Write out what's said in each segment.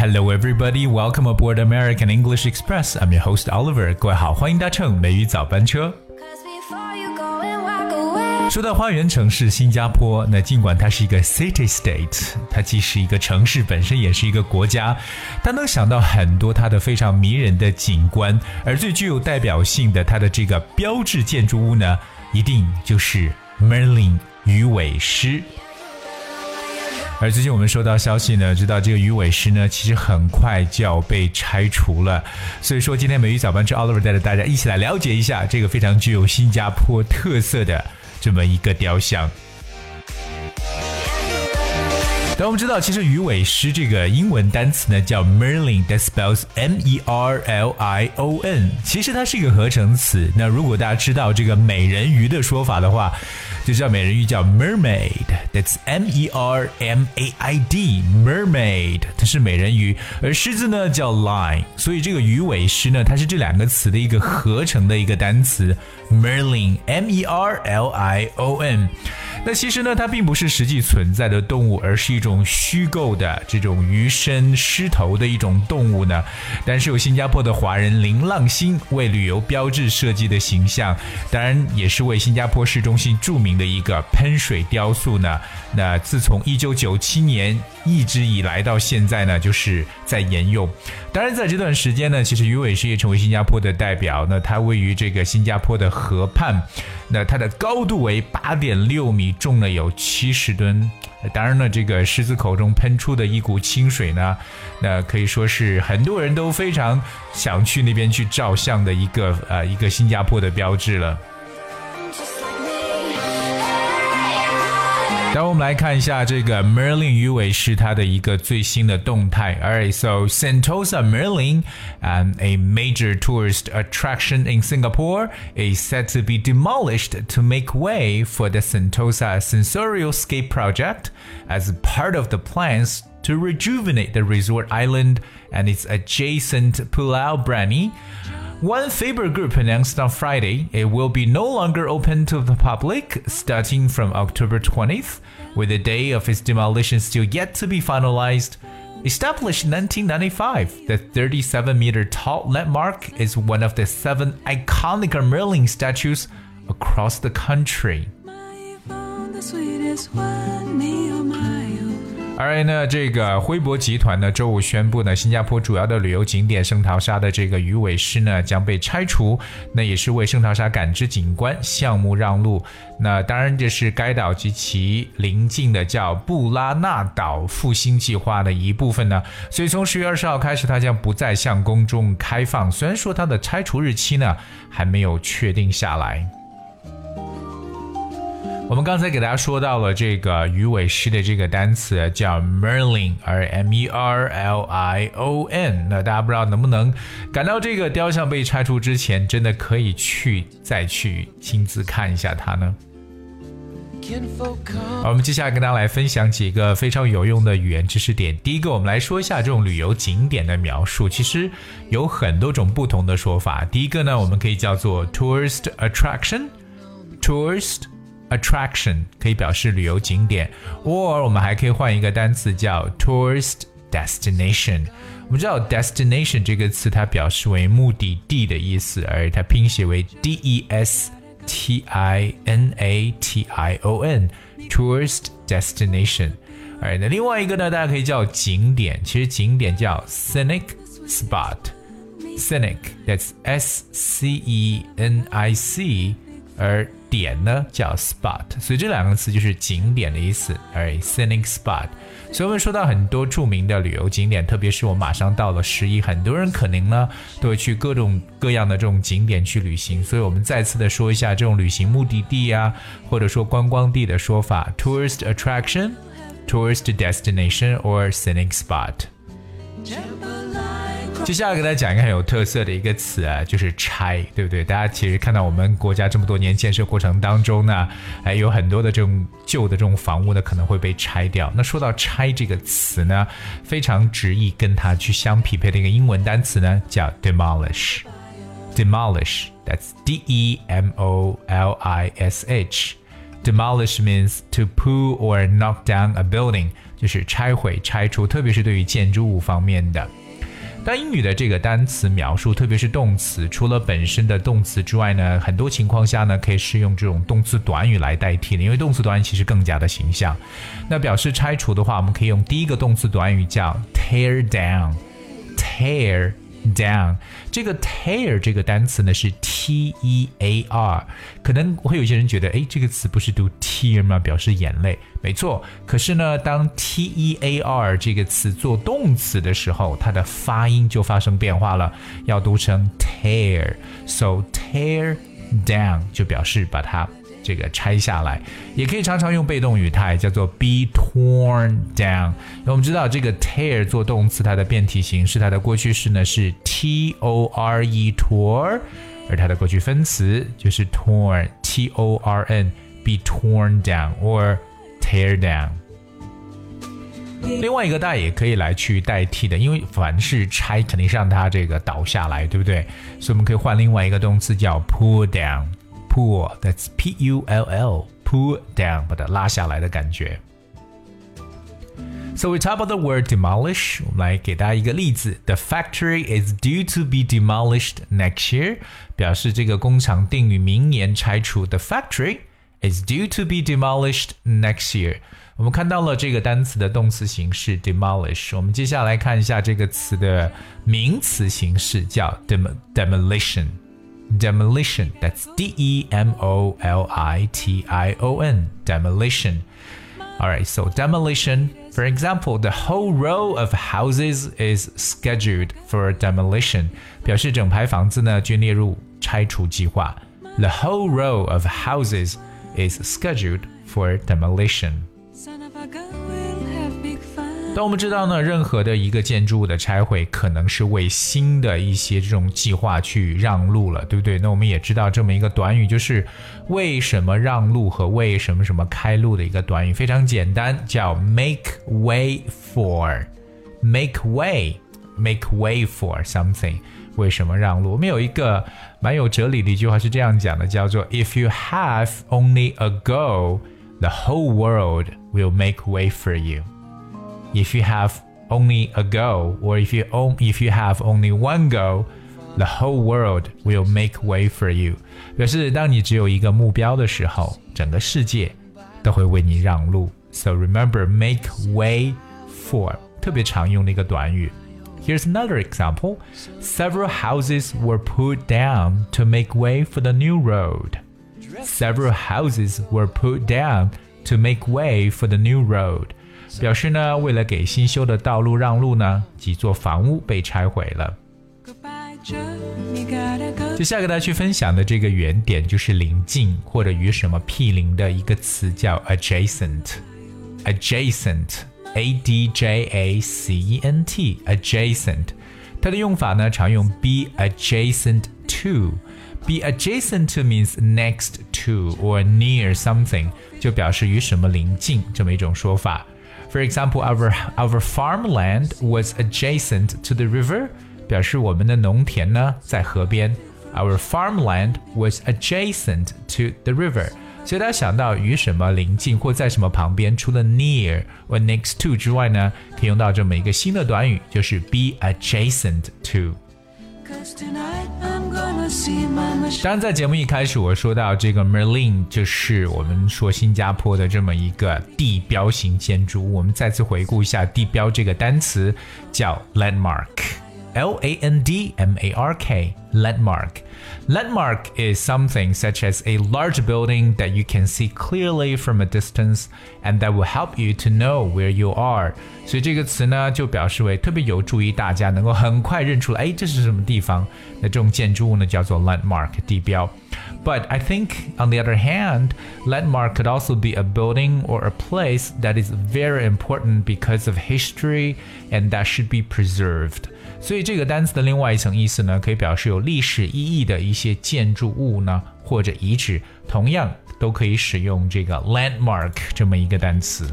hello everybody. Welcome aboard american english express. I'm your host oliver. 各位好欢迎搭乘美语早班车。说到花园城市新加坡那尽管它是一个 citystate 它既是一个城市本身也是一个国家。但能想到很多它的非常迷人的景观而最具有代表性的它的这个标志建筑物呢一定就是 merlin 鱼尾狮。而最近我们收到消息呢，知道这个鱼尾狮呢，其实很快就要被拆除了。所以说，今天美语早班车 Oliver 带着大家一起来了解一下这个非常具有新加坡特色的。这么一个雕像。但我们知道，其实鱼尾狮这个英文单词呢叫 Merlin，that spells M-E-R-L-I-O-N。其实它是一个合成词。那如果大家知道这个美人鱼的说法的话，就叫美人鱼叫 Mermaid，that's M-E-R-M-A-I-D，Mermaid，它是美人鱼。而狮子呢叫 Lion，所以这个鱼尾狮呢，它是这两个词的一个合成的一个单词，Merlin，M-E-R-L-I-O-N。那其实呢，它并不是实际存在的动物，而是一种虚构的这种鱼身狮头的一种动物呢。但是有新加坡的华人林浪星为旅游标志设计的形象，当然也是为新加坡市中心著名的一个喷水雕塑呢。那自从一九九七年一直以来到现在呢，就是在沿用。当然，在这段时间呢，其实鱼尾狮也成为新加坡的代表。那它位于这个新加坡的河畔，那它的高度为八点六米，重了有七十吨。当然了，这个狮子口中喷出的一股清水呢，那可以说是很多人都非常想去那边去照相的一个呃一个新加坡的标志了。然后我们来看一下这个 Merlin 鱼尾狮它的一个最新的动态。Alright, so Sentosa Merlin, um, a major tourist attraction in Singapore, is said to be demolished to make way for the Sentosa Sensorial Scape project as part of the plans to rejuvenate the resort island and its adjacent Pulau Brani. One favorite group announced on Friday it will be no longer open to the public starting from October 20th, with the day of its demolition still yet to be finalized. Established in 1995, the 37 meter tall landmark is one of the seven iconic Merlin statues across the country. 而呢这个辉博集团呢，周五宣布呢，新加坡主要的旅游景点圣淘沙的这个鱼尾狮呢将被拆除，那也是为圣淘沙感知景观项目让路。那当然，这是该岛及其邻近的叫布拉纳岛复兴计划的一部分呢。所以从十月二十号开始，它将不再向公众开放。虽然说它的拆除日期呢还没有确定下来。我们刚才给大家说到了这个鱼尾狮的这个单词叫 Merlin，而 M E R L I O N。那大家不知道能不能赶到这个雕像被拆除之前，真的可以去再去亲自看一下它呢？我们接下来跟大家来分享几个非常有用的语言知识点。第一个，我们来说一下这种旅游景点的描述，其实有很多种不同的说法。第一个呢，我们可以叫做 tourist attraction，tourist。attraction 可以表示旅游景点，or 我们还可以换一个单词叫 tourist destination。我们知道 destination 这个词它表示为目的地的意思，而它拼写为 d e s t i n a t i o n，tourist destination。哎，那另外一个呢，大家可以叫景点，其实景点叫 scenic spot。scenic，that's s c e n i c，而 点呢叫 spot，所以这两个词就是景点的意思，而 scenic spot。所以我们说到很多著名的旅游景点，特别是我马上到了十一，很多人可能呢都会去各种各样的这种景点去旅行。所以我们再次的说一下这种旅行目的地啊，或者说观光地的说法：tourist attraction、tourist destination or scenic spot。接下来给大家讲一个很有特色的一个词啊，就是拆，对不对？大家其实看到我们国家这么多年建设过程当中呢，哎，有很多的这种旧的这种房屋呢可能会被拆掉。那说到拆这个词呢，非常直译跟它去相匹配的一个英文单词呢叫 demolish，demolish，that's D E M O L I S H。Demolish means to pull or knock down a building，就是拆毁、拆除，特别是对于建筑物方面的。但英语的这个单词描述，特别是动词，除了本身的动词之外呢，很多情况下呢，可以是用这种动词短语来代替的，因为动词短语其实更加的形象。那表示拆除的话，我们可以用第一个动词短语叫 tear down，tear。Down 这个 tear 这个单词呢是 t e a r，可能会有些人觉得，哎，这个词不是读 tear 吗？表示眼泪，没错。可是呢，当 t e a r 这个词做动词的时候，它的发音就发生变化了，要读成 tear。So tear down 就表示把它。这个拆下来，也可以常常用被动语态，叫做 be torn down。那我们知道这个 tear 做动词，它的变体形式，它的过去式呢是 t o r e tore，而它的过去分词就是 torn t o r n be torn down or tear down。另外一个大家也可以来去代替的，因为凡是拆肯定是让它这个倒下来，对不对？所以我们可以换另外一个动词叫 pull down。pull that's P U L L pull down 把它拉下来的感觉。So we talk about the word demolish. 我们来给大家一个例子：The factory is due to be demolished next year，表示这个工厂定于明年拆除。The factory is due to be demolished next year。我们看到了这个单词的动词形式 demolish。我们接下来看一下这个词的名词形式，叫 dem demolition。 demolition. That's D E M O L I T I O N. Demolition. Alright, so demolition. For example, the whole row of houses is scheduled for demolition. 表示整排房子呢均列入拆除计划。The whole row of houses is scheduled for demolition. 但我们知道呢，任何的一个建筑物的拆毁，可能是为新的一些这种计划去让路了，对不对？那我们也知道这么一个短语，就是为什么让路和为什么什么开路的一个短语，非常简单，叫 make way for，make way，make way for something，为什么让路？我们有一个蛮有哲理的一句话是这样讲的，叫做 If you have only a go，the whole world will make way for you。if you have only a go, or if you if you have only one go, the whole world will make way for you。表示当你只有一个目标的时候，整个世界都会为你让路。So remember, make way for 特别常用的一个短语。Here's another example. Several houses were put down to make way for the new road. Several houses were put down to make way for the new road. 表示呢，为了给新修的道路让路呢，几座房屋被拆毁了。接下来给大家去分享的这个原点就是临近或者与什么毗邻的一个词叫 adjacent，adjacent，a d j a c e n t，adjacent，它的用法呢常用 be adjacent to，be adjacent to means next to or near something，就表示与什么临近这么一种说法。For example, our our farmland was adjacent to the river，表示我们的农田呢在河边。Our farmland was adjacent to the river。所以大家想到与什么邻近或在什么旁边，除了 near 或 next to 之外呢，可以用到这么一个新的短语，就是 be adjacent to。 当然，在节目一开始，我说到这个 Merlin，就是我们说新加坡的这么一个地标型建筑。我们再次回顾一下地标这个单词，叫 landmark。L A N D M A R K, landmark. Landmark is something such as a large building that you can see clearly from a distance and that will help you to know where you are. 所以这个词呢，就表示为特别有助于大家能够很快认出来，哎，这是什么地方。那这种建筑物呢，叫做 landmark 地标。 But I think, on the other hand, landmark could also be a building or a place that is very important because of history and that should be preserved. 所以这个单词的另外一层意思呢，可以表示有历史意义的一些建筑物呢，或者遗址，同样都可以使用这个 landmark 这么一个单词。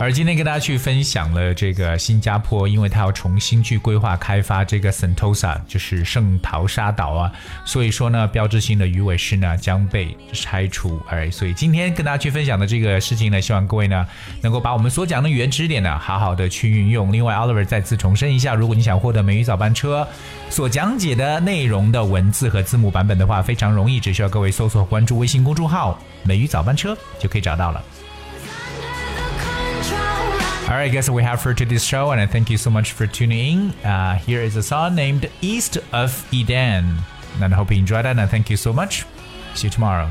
而今天跟大家去分享了这个新加坡，因为它要重新去规划开发这个 Sentosa，就是圣淘沙岛啊，所以说呢，标志性的鱼尾狮呢将被拆除。而所以今天跟大家去分享的这个事情呢，希望各位呢能够把我们所讲的语言知识点呢好好的去运用。另外，Oliver 再次重申一下，如果你想获得美语早班车所讲解的内容的文字和字幕版本的话，非常容易，只需要各位搜索关注微信公众号“美语早班车”就可以找到了。All right, guys, we have for today's show, and I thank you so much for tuning in. Uh, here is a song named East of Eden. And I hope you enjoyed it, and thank you so much. See you tomorrow.